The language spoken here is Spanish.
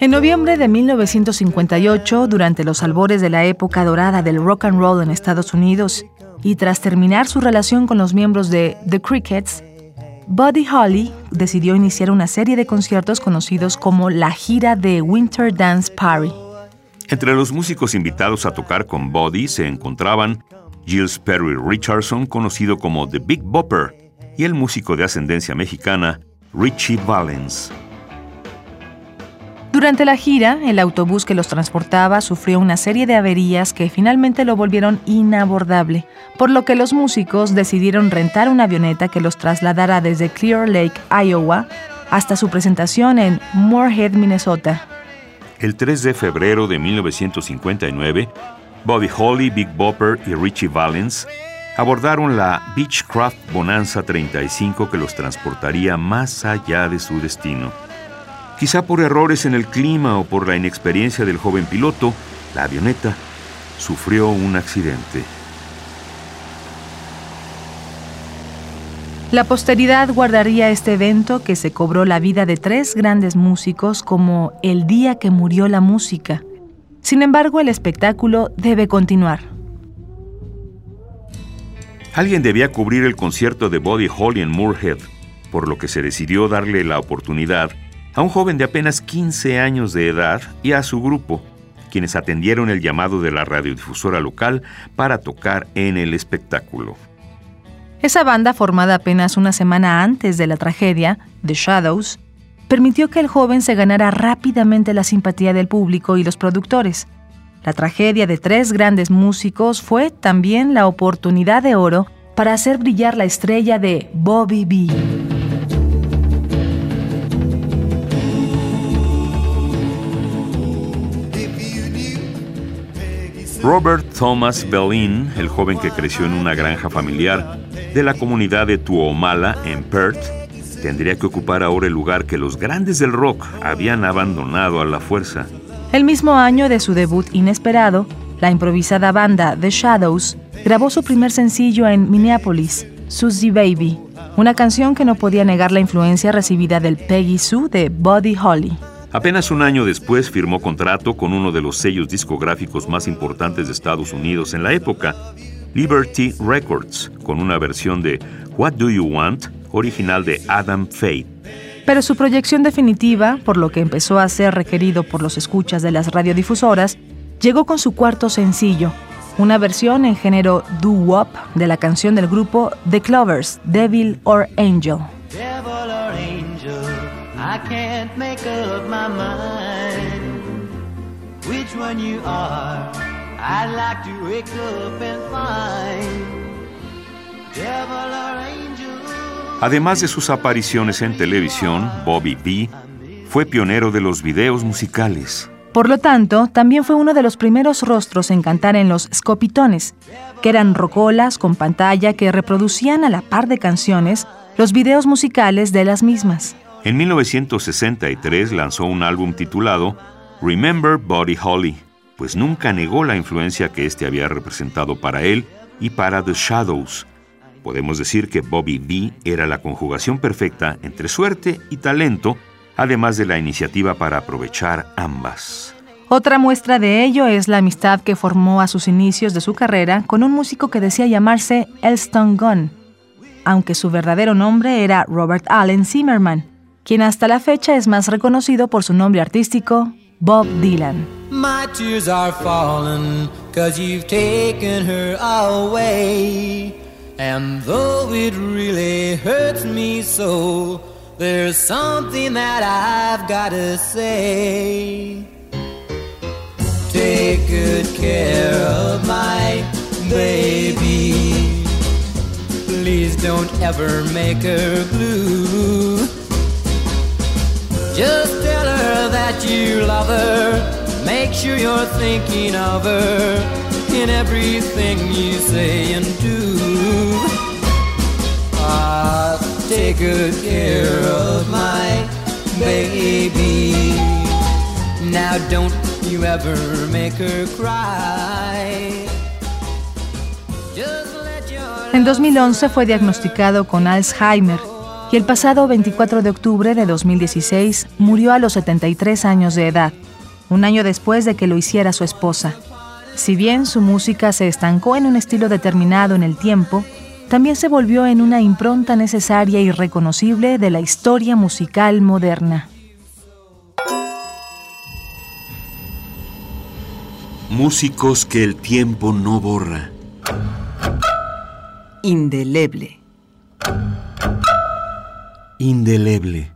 En noviembre de 1958, durante los albores de la época dorada del rock and roll en Estados Unidos, y tras terminar su relación con los miembros de The Crickets, Buddy Holly decidió iniciar una serie de conciertos conocidos como la gira de Winter Dance Party. Entre los músicos invitados a tocar con Buddy se encontraban Gilles Perry Richardson, conocido como The Big Bopper, y el músico de ascendencia mexicana Richie Valens. Durante la gira, el autobús que los transportaba sufrió una serie de averías que finalmente lo volvieron inabordable, por lo que los músicos decidieron rentar una avioneta que los trasladara desde Clear Lake, Iowa, hasta su presentación en Moorhead, Minnesota. El 3 de febrero de 1959, Bobby Holly, Big Bopper y Richie Valens abordaron la Beechcraft Bonanza 35 que los transportaría más allá de su destino. Quizá por errores en el clima o por la inexperiencia del joven piloto, la avioneta sufrió un accidente. La posteridad guardaría este evento que se cobró la vida de tres grandes músicos como el día que murió la música. Sin embargo, el espectáculo debe continuar. Alguien debía cubrir el concierto de Buddy Holly en Moorhead, por lo que se decidió darle la oportunidad a un joven de apenas 15 años de edad y a su grupo, quienes atendieron el llamado de la radiodifusora local para tocar en el espectáculo. Esa banda, formada apenas una semana antes de la tragedia, The Shadows, permitió que el joven se ganara rápidamente la simpatía del público y los productores. La tragedia de tres grandes músicos fue también la oportunidad de oro para hacer brillar la estrella de Bobby B. Robert Thomas Bellin, el joven que creció en una granja familiar de la comunidad de Tuomala, en Perth, tendría que ocupar ahora el lugar que los grandes del rock habían abandonado a la fuerza. El mismo año de su debut inesperado, la improvisada banda The Shadows grabó su primer sencillo en Minneapolis, Susie Baby, una canción que no podía negar la influencia recibida del Peggy Sue de Buddy Holly. Apenas un año después firmó contrato con uno de los sellos discográficos más importantes de Estados Unidos en la época, Liberty Records, con una versión de What Do You Want, original de Adam Faith. Pero su proyección definitiva, por lo que empezó a ser requerido por los escuchas de las radiodifusoras, llegó con su cuarto sencillo, una versión en género doo-wop de la canción del grupo The Clovers, Devil or Angel. I can't make up my mind which one you are. I'd like to wake up and find devil or angel. Además de sus apariciones en televisión, Bobby B fue pionero de los videos musicales. Por lo tanto, también fue uno de los primeros rostros en cantar en los scopitones, que eran rocolas con pantalla que reproducían a la par de canciones los videos musicales de las mismas. En 1963 lanzó un álbum titulado Remember Buddy Holly, pues nunca negó la influencia que éste había representado para él y para The Shadows. Podemos decir que Bobby B era la conjugación perfecta entre suerte y talento, además de la iniciativa para aprovechar ambas. Otra muestra de ello es la amistad que formó a sus inicios de su carrera con un músico que decía llamarse Elston Gunn, aunque su verdadero nombre era Robert Allen Zimmerman quien hasta la fecha es más reconocido por su nombre artístico, Bob Dylan. My tears are falling cause you've taken her away. And though it really hurts me so, there's something that I've gotta say. Take good care of my baby. Please don't ever make her blue. Just tell her that you love her. Make sure you're thinking of her in everything you say and do. Take good care of my baby. Now don't you ever make her cry. En 2011 fue diagnosticado con Alzheimer y el pasado 24 de octubre de 2016 murió a los 73 años de edad, un año después de que lo hiciera su esposa. Si bien su música se estancó en un estilo determinado en el tiempo, también se volvió en una impronta necesaria y reconocible de la historia musical moderna. Músicos que el tiempo no borra. Indeleble. Indeleble.